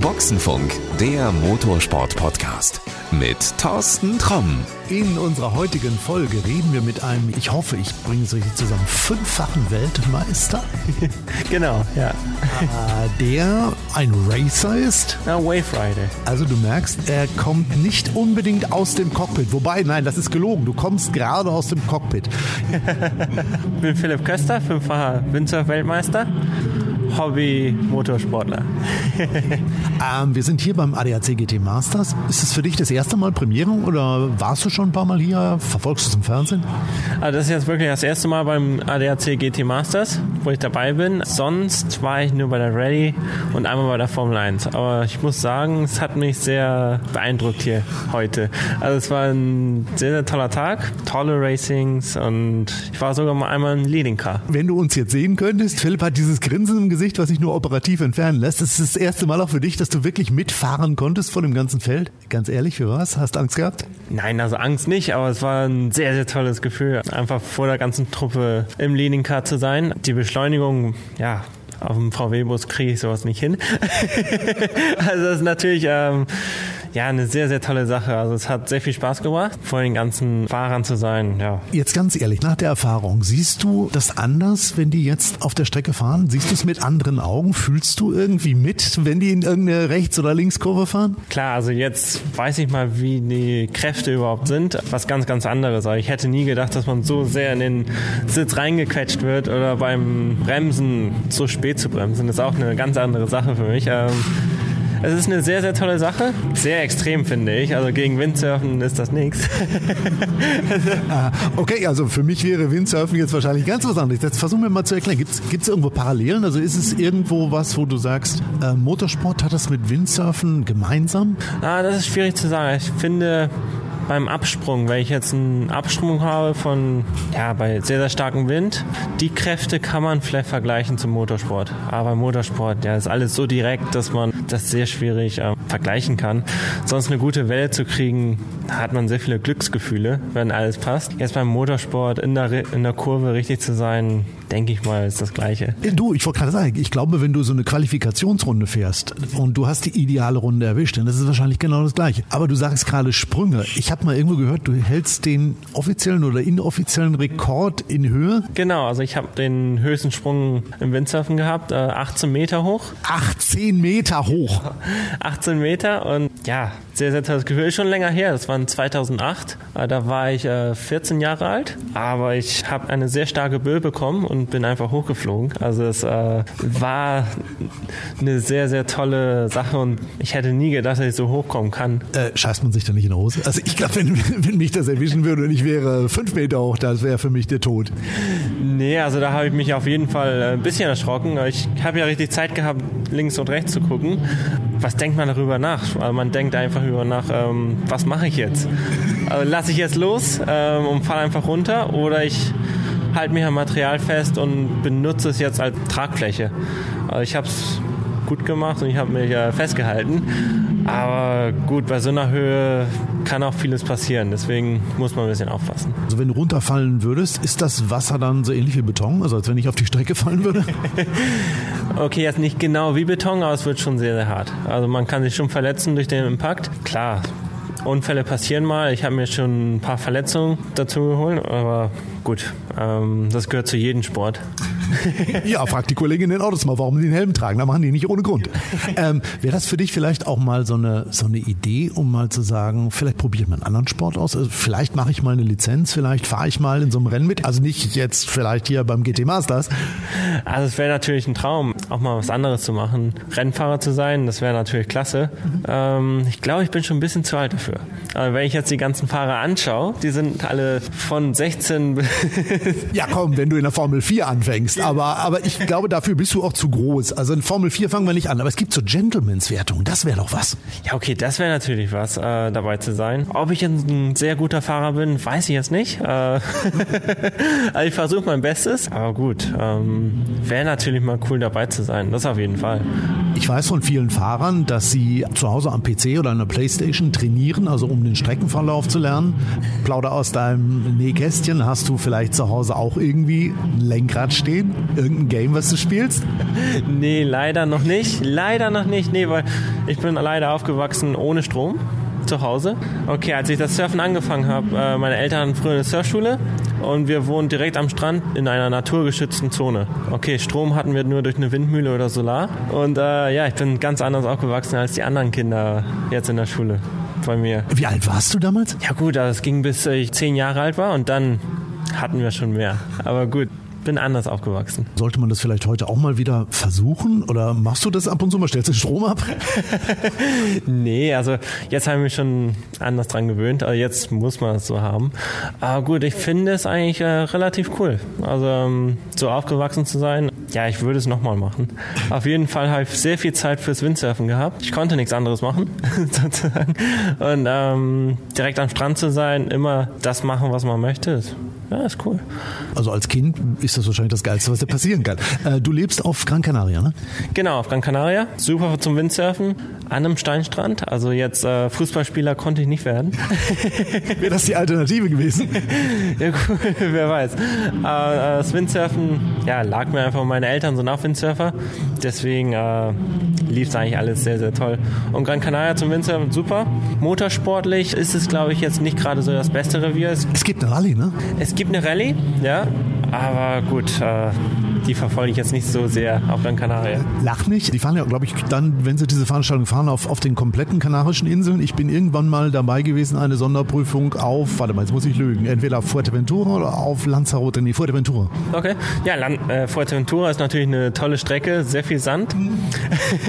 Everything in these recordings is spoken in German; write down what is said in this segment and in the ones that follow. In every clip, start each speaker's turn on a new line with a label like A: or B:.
A: Boxenfunk, der Motorsport-Podcast mit Thorsten Tromm.
B: In unserer heutigen Folge reden wir mit einem, ich hoffe, ich bringe es richtig zusammen, fünffachen Weltmeister.
C: genau, ja.
B: Der ein Racer ist.
C: Ja, Wave Rider.
B: Also du merkst, er kommt nicht unbedingt aus dem Cockpit. Wobei, nein, das ist gelogen. Du kommst gerade aus dem Cockpit.
C: ich bin Philipp Köster, fünffacher Windsurf-Weltmeister. Hobby-Motorsportler.
B: ähm, wir sind hier beim ADAC GT Masters. Ist es für dich das erste Mal Premiere oder warst du schon ein paar Mal hier? Verfolgst du es im Fernsehen?
C: Also das ist jetzt wirklich das erste Mal beim ADAC GT Masters, wo ich dabei bin. Sonst war ich nur bei der Rallye und einmal bei der Formel 1. Aber ich muss sagen, es hat mich sehr beeindruckt hier heute. Also es war ein sehr, sehr toller Tag, tolle Racings und ich war sogar mal einmal ein Leading Car.
B: Wenn du uns jetzt sehen könntest, Philipp hat dieses Grinsen im Gesicht Gesicht, was sich nur operativ entfernen lässt. Das ist das erste Mal auch für dich, dass du wirklich mitfahren konntest von dem ganzen Feld. Ganz ehrlich, für was? Hast du Angst gehabt?
C: Nein, also Angst nicht, aber es war ein sehr, sehr tolles Gefühl, einfach vor der ganzen Truppe im Leading Car zu sein. Die Beschleunigung, ja, auf dem VW-Bus kriege ich sowas nicht hin. also das ist natürlich ähm, ja, eine sehr, sehr tolle Sache. Also es hat sehr viel Spaß gemacht, vor den ganzen Fahrern zu sein. Ja.
B: Jetzt ganz ehrlich, nach der Erfahrung, siehst du das anders, wenn die jetzt auf der Strecke fahren? Siehst du es mit anderen Augen? Fühlst du irgendwie mit, wenn die in irgendeine Rechts- oder Linkskurve fahren?
C: Klar, also jetzt weiß ich mal, wie die Kräfte überhaupt sind. Was ganz, ganz anderes. Aber ich hätte nie gedacht, dass man so sehr in den Sitz reingequetscht wird oder beim Bremsen so spät zu bremsen. Das ist auch eine ganz andere Sache für mich. Ähm, es ist eine sehr, sehr tolle Sache. Sehr extrem, finde ich. Also gegen Windsurfen ist das nichts.
B: Okay, also für mich wäre Windsurfen jetzt wahrscheinlich ganz was anderes. Jetzt versuchen wir mal zu erklären. Gibt es irgendwo Parallelen? Also ist es irgendwo was, wo du sagst, äh, Motorsport hat das mit Windsurfen gemeinsam?
C: Ah, das ist schwierig zu sagen. Ich finde, beim Absprung, wenn ich jetzt einen Absprung habe von, ja, bei sehr, sehr starkem Wind, die Kräfte kann man vielleicht vergleichen zum Motorsport. Aber Motorsport, ja, ist alles so direkt, dass man das sehr schwierig äh, vergleichen kann. Sonst eine gute Welle zu kriegen, hat man sehr viele Glücksgefühle, wenn alles passt. Jetzt beim Motorsport in der, in der Kurve richtig zu sein, denke ich mal, ist das Gleiche.
B: Du, ich wollte gerade sagen, ich glaube, wenn du so eine Qualifikationsrunde fährst und du hast die ideale Runde erwischt, dann ist es wahrscheinlich genau das Gleiche. Aber du sagst gerade Sprünge. Ich habe mal irgendwo gehört, du hältst den offiziellen oder inoffiziellen Rekord in Höhe.
C: Genau, also ich habe den höchsten Sprung im Windsurfen gehabt, äh, 18 Meter hoch.
B: 18 Meter hoch?
C: 18 Meter und ja, sehr, sehr tolles Gefühl. Ist schon länger her, das war 2008. Äh, da war ich äh, 14 Jahre alt, aber ich habe eine sehr starke Böe bekommen und bin einfach hochgeflogen. Also es äh, war eine sehr, sehr tolle Sache und ich hätte nie gedacht, dass ich so hochkommen kann.
B: Äh, scheißt man sich da nicht in die Hose? Also ich glaube, wenn, wenn mich das erwischen würde und ich wäre fünf Meter hoch, das wäre für mich der Tod.
C: Nee, also da habe ich mich auf jeden Fall ein bisschen erschrocken. Ich habe ja richtig Zeit gehabt, links und rechts zu gucken. Was denkt man darüber nach? Also man denkt einfach über nach, ähm, was mache ich jetzt? Also lasse ich jetzt los ähm, und falle einfach runter oder ich halte mich am Material fest und benutze es jetzt als Tragfläche. Also ich habe es gut gemacht und ich habe mich äh, festgehalten. Aber gut, bei so einer Höhe kann auch vieles passieren. Deswegen muss man ein bisschen aufpassen.
B: Also wenn du runterfallen würdest, ist das Wasser dann so ähnlich wie Beton? Also als wenn ich auf die Strecke fallen würde?
C: okay, jetzt nicht genau wie Beton, aber es wird schon sehr, sehr hart. Also man kann sich schon verletzen durch den Impact. Klar, Unfälle passieren mal. Ich habe mir schon ein paar Verletzungen dazu geholt, aber gut, ähm, das gehört zu jedem Sport.
B: ja, frag die Kollegin in den Autos mal, warum die den Helm tragen. Da machen die nicht ohne Grund. Ähm, Wäre das für dich vielleicht auch mal so eine, so eine Idee, um mal zu sagen, vielleicht probiere ich mal einen anderen Sport aus? Also vielleicht mache ich mal eine Lizenz, vielleicht fahre ich mal in so einem Rennen mit. Also nicht jetzt vielleicht hier beim GT Masters.
C: Also es wäre natürlich ein Traum, auch mal was anderes zu machen. Rennfahrer zu sein, das wäre natürlich klasse. Mhm. Ähm, ich glaube, ich bin schon ein bisschen zu alt dafür. Aber wenn ich jetzt die ganzen Fahrer anschaue, die sind alle von 16 bis
B: Ja komm, wenn du in der Formel 4 anfängst aber, aber ich glaube, dafür bist du auch zu groß. Also in Formel 4 fangen wir nicht an, aber es gibt so Gentlemans-Wertungen, das wäre doch was.
C: Ja, okay, das wäre natürlich was, äh, dabei zu sein. Ob ich ein sehr guter Fahrer bin, weiß ich jetzt nicht. Äh, also ich versuche mein Bestes, aber gut, ähm, wäre natürlich mal cool dabei zu sein, das auf jeden Fall.
B: Ich weiß von vielen Fahrern, dass sie zu Hause am PC oder an der Playstation trainieren, also um den Streckenverlauf zu lernen. Plauder aus deinem Nähkästchen. Hast du vielleicht zu Hause auch irgendwie ein Lenkrad stehen? Irgendein Game, was du spielst?
C: Nee, leider noch nicht. Leider noch nicht. Nee, weil ich bin leider aufgewachsen ohne Strom zu Hause. Okay, als ich das Surfen angefangen habe, äh, meine Eltern hatten früher eine Surfschule und wir wohnen direkt am Strand in einer naturgeschützten Zone. Okay, Strom hatten wir nur durch eine Windmühle oder Solar. Und äh, ja, ich bin ganz anders aufgewachsen als die anderen Kinder jetzt in der Schule bei mir.
B: Wie alt warst du damals?
C: Ja gut, das ging bis ich zehn Jahre alt war und dann hatten wir schon mehr. Aber gut, bin anders aufgewachsen.
B: Sollte man das vielleicht heute auch mal wieder versuchen? Oder machst du das ab und zu mal? Stellst du den Strom ab?
C: nee, also jetzt habe ich mich schon anders dran gewöhnt. Also jetzt muss man es so haben. Aber gut, ich finde es eigentlich äh, relativ cool. Also ähm, so aufgewachsen zu sein, ja, ich würde es nochmal machen. Auf jeden Fall habe ich sehr viel Zeit fürs Windsurfen gehabt. Ich konnte nichts anderes machen, sozusagen. Und ähm, direkt am Strand zu sein, immer das machen, was man möchte, ja, ist cool.
B: Also als Kind ist das wahrscheinlich das Geilste, was dir passieren kann. Äh, du lebst auf Gran Canaria, ne?
C: Genau, auf Gran Canaria. Super zum Windsurfen an einem Steinstrand. Also jetzt äh, Fußballspieler konnte ich nicht werden.
B: Wäre das die Alternative gewesen?
C: ja, gut, wer weiß. Äh, das Windsurfen, ja, lag mir einfach. Meine Eltern sind auch Windsurfer. Deswegen äh, lief es eigentlich alles sehr, sehr toll. Und Gran Canaria zum Windsurfen, super. Motorsportlich ist es, glaube ich, jetzt nicht gerade so das beste Revier.
B: Es gibt eine Rallye, ne?
C: Es gibt eine Rallye, ja. Aber gut, äh, die verfolge ich jetzt nicht so sehr auf Gran Canaria.
B: Lach nicht. Die fahren ja, glaube ich, dann, wenn sie diese Veranstaltung fahren, auf, auf den kompletten Kanarischen Inseln. Ich bin irgendwann mal dabei gewesen, eine Sonderprüfung auf, warte mal, jetzt muss ich lügen, entweder auf Fuerteventura oder auf Lanzarote. Nee, Fuerteventura.
C: Okay. Ja, Land, äh, Fuerteventura ist natürlich eine tolle Strecke, sehr viel Sand.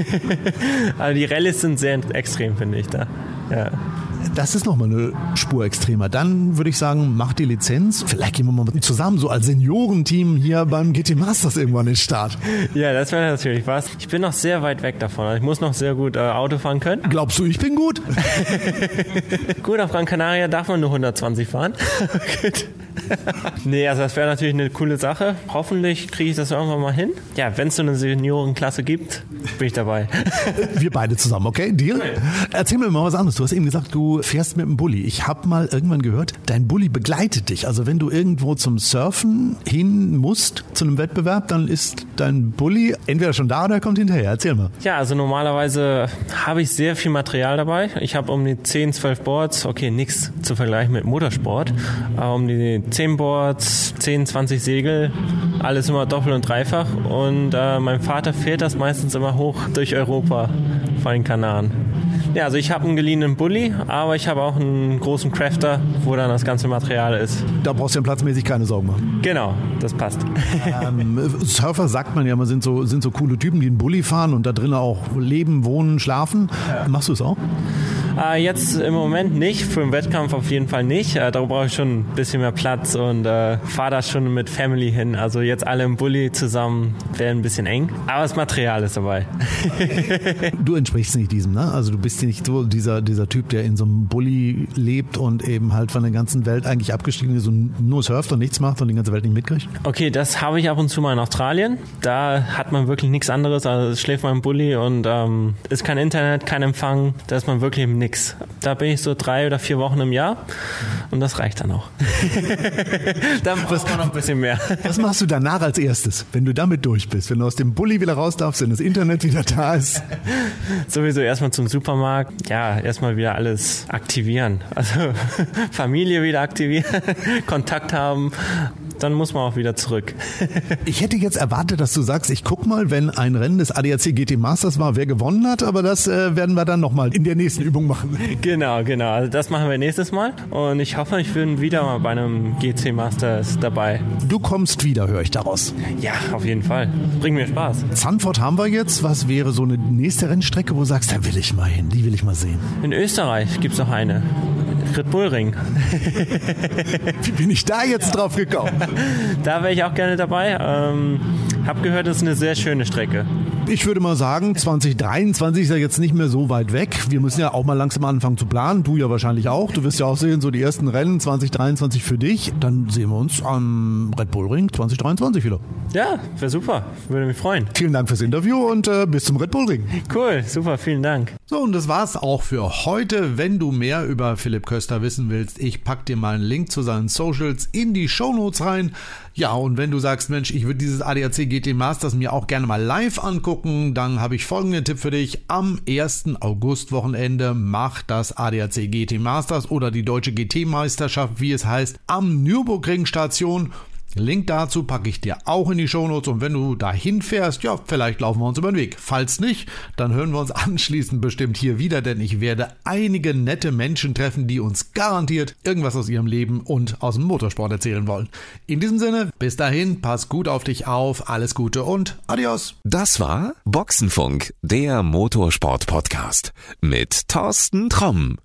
C: also die Rallyes sind sehr extrem, finde ich da. Ja
B: das ist nochmal eine Spur extremer. Dann würde ich sagen, mach die Lizenz. Vielleicht gehen wir mal zusammen, so als Seniorenteam hier beim GT Masters irgendwann in den Start.
C: Ja, das wäre natürlich was. Ich bin noch sehr weit weg davon. Ich muss noch sehr gut äh, Auto fahren können.
B: Glaubst du, ich bin gut?
C: gut, auf Gran Canaria darf man nur 120 fahren. nee, also das wäre natürlich eine coole Sache. Hoffentlich kriege ich das irgendwann mal hin. Ja, wenn es so eine Seniorenklasse gibt, bin ich dabei.
B: Wir beide zusammen, okay? Deal? Erzähl mir mal was anderes. Du hast eben gesagt, du fährst mit dem Bulli. Ich habe mal irgendwann gehört, dein Bulli begleitet dich. Also wenn du irgendwo zum Surfen hin musst, zu einem Wettbewerb, dann ist dein Bulli entweder schon da oder kommt hinterher. Erzähl mal.
C: Ja, also normalerweise habe ich sehr viel Material dabei. Ich habe um die 10, 12 Boards. Okay, nichts zu vergleichen mit Motorsport. Aber um die 10 Boards, 10, 20 Segel, alles immer doppelt und dreifach. Und äh, mein Vater fährt das meistens immer hoch durch Europa vor den Kanaren. Ja, also ich habe einen geliehenen Bulli, aber ich habe auch einen großen Crafter, wo dann das ganze Material ist.
B: Da brauchst du ja platzmäßig keine Sorgen machen.
C: Genau, das passt.
B: Ähm, Surfer sagt man ja, man sind so, sind so coole Typen, die einen Bulli fahren und da drinnen auch leben, wohnen, schlafen. Ja. Machst du es auch?
C: Äh, jetzt im Moment nicht, für den Wettkampf auf jeden Fall nicht. Äh, da brauche ich schon ein bisschen mehr Platz und äh, fahre da schon mit Family hin. Also jetzt alle im Bulli zusammen wäre ein bisschen eng, aber das Material ist dabei.
B: du entsprichst nicht diesem, ne? Also du bist nicht so dieser, dieser Typ, der in so einem Bulli lebt und eben halt von der ganzen Welt eigentlich abgestiegen ist und nur surft und nichts macht und die ganze Welt nicht mitkriegt?
C: Okay, das habe ich ab und zu mal in Australien. Da hat man wirklich nichts anderes. Also schläft man im Bulli und ähm, ist kein Internet, kein Empfang. Da ist man wirklich im Nix. Da bin ich so drei oder vier Wochen im Jahr und das reicht dann auch.
B: da braucht man noch ein bisschen mehr. Was machst du danach als erstes, wenn du damit durch bist? Wenn du aus dem Bulli wieder raus darfst, wenn das Internet wieder da ist?
C: Sowieso erstmal zum Supermarkt. Ja, erstmal wieder alles aktivieren. Also Familie wieder aktivieren, Kontakt haben dann muss man auch wieder zurück.
B: ich hätte jetzt erwartet, dass du sagst, ich guck mal, wenn ein Rennen des ADAC GT Masters war, wer gewonnen hat, aber das äh, werden wir dann nochmal in der nächsten Übung machen.
C: Genau, genau. Also das machen wir nächstes Mal und ich hoffe, ich bin wieder mal bei einem GT Masters dabei.
B: Du kommst wieder, höre ich daraus.
C: Ja, auf jeden Fall. Bringt mir Spaß.
B: Zandvoort haben wir jetzt. Was wäre so eine nächste Rennstrecke, wo du sagst, da will ich mal hin, die will ich mal sehen?
C: In Österreich gibt es noch eine. Red Bull Ring.
B: Wie bin ich da jetzt drauf gekommen?
C: da wäre ich auch gerne dabei. Ähm, hab gehört, das ist eine sehr schöne Strecke.
B: Ich würde mal sagen, 2023 ist ja jetzt nicht mehr so weit weg. Wir müssen ja auch mal langsam anfangen zu planen. Du ja wahrscheinlich auch. Du wirst ja auch sehen, so die ersten Rennen 2023 für dich. Dann sehen wir uns am Red Bull Ring 2023 wieder.
C: Ja, wäre super. Würde mich freuen.
B: Vielen Dank fürs Interview und äh, bis zum Red Bull Ring.
C: Cool, super, vielen Dank.
B: So, und das war's auch für heute. Wenn du mehr über Philipp Köster wissen willst, ich pack dir mal einen Link zu seinen Socials in die Shownotes rein. Ja, und wenn du sagst, Mensch, ich würde dieses ADAC GT Masters mir auch gerne mal live angucken, dann habe ich folgenden Tipp für dich. Am 1. August Wochenende macht das ADAC GT Masters oder die Deutsche GT Meisterschaft, wie es heißt, am Nürburgring Station. Link dazu packe ich dir auch in die Shownotes und wenn du dahin fährst, ja, vielleicht laufen wir uns über den Weg. Falls nicht, dann hören wir uns anschließend bestimmt hier wieder, denn ich werde einige nette Menschen treffen, die uns garantiert irgendwas aus ihrem Leben und aus dem Motorsport erzählen wollen. In diesem Sinne, bis dahin, pass gut auf dich auf, alles Gute und adios.
A: Das war Boxenfunk, der Motorsport-Podcast mit Thorsten Tromm.